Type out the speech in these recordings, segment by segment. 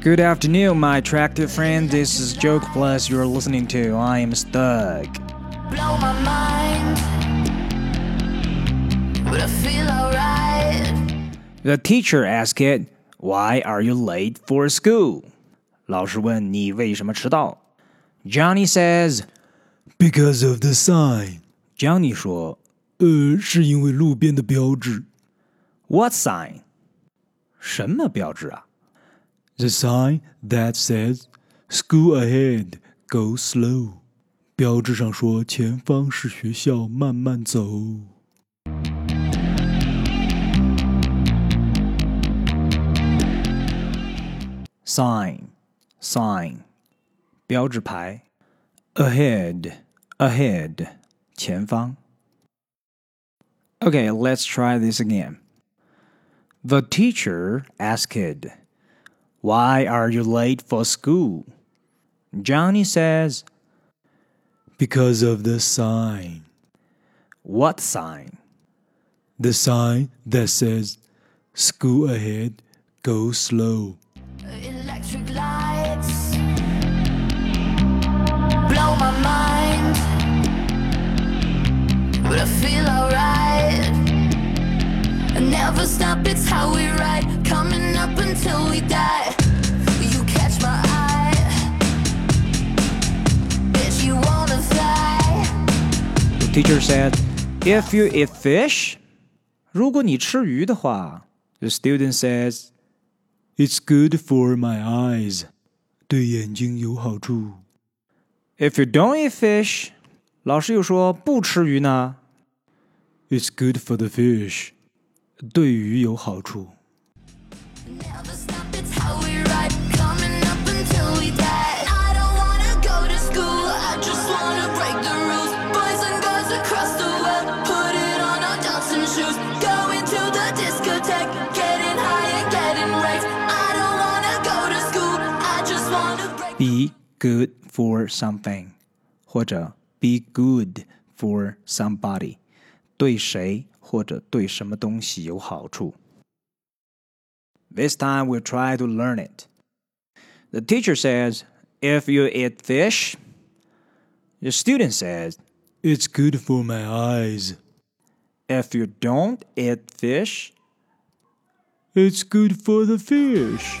Good afternoon, my attractive friend. This is Joke Plus you're listening to. I am Stug. blow my mind. But I feel alright. The teacher asked it, Why are you late for school? 老师问你为什么迟到 Johnny says, Because of the sign， Johnny 说呃，是因为路边的标志。 What sign? 什么标志啊 The sign that says "School ahead, go slow"，标志上说前方是学校，慢慢走。 Sign, sign, 标志牌 Ahead, ahead, 前方 Okay, let's try this again. The teacher asked, Why are you late for school? Johnny says, Because of the sign. What sign? The sign that says "School ahead, go slow." Electric lights blow my mind. But I feel alright. teacher said, If you eat fish, 如果你吃鱼的话 The student says, It's good for my eyes，对眼睛有好处。 If you don't eat fish, 老师又说不吃鱼呢 It's good for the fish，对鱼有好处。 Be good for something 或者 be good for somebody 对谁或者对什么东西有好处。This time we'll try to learn it. The teacher says, if you eat fish, the student says, It's good for my eyes. if you don't eat fish, It's good for the fish.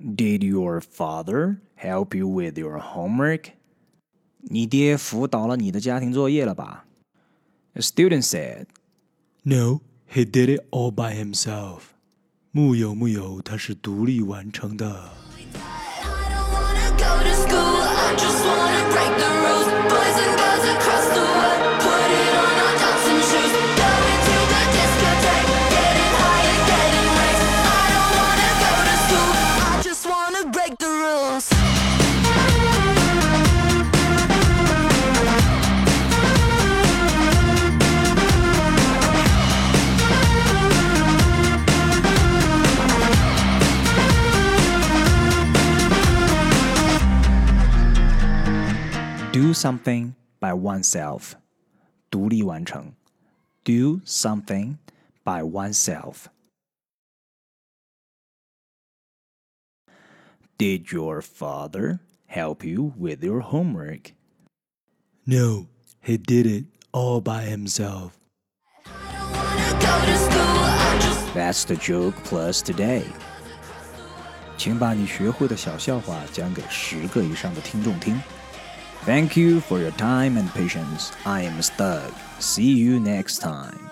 Did your father help you with your homework? 你爹辅导了你的家庭作业了吧 The student said, No, he did it all by himself. 木有木有，他是独立完成的。 Do something by oneself. 独立完成 Do something by oneself. Did your father help you with your homework? No, he did it all by himself. I don't wanna go to school, I just That's the joke plus today. 请把你学会的小笑话讲给十个以上的听众听。 Thank you for your time and patience. I am Stug. See you next time.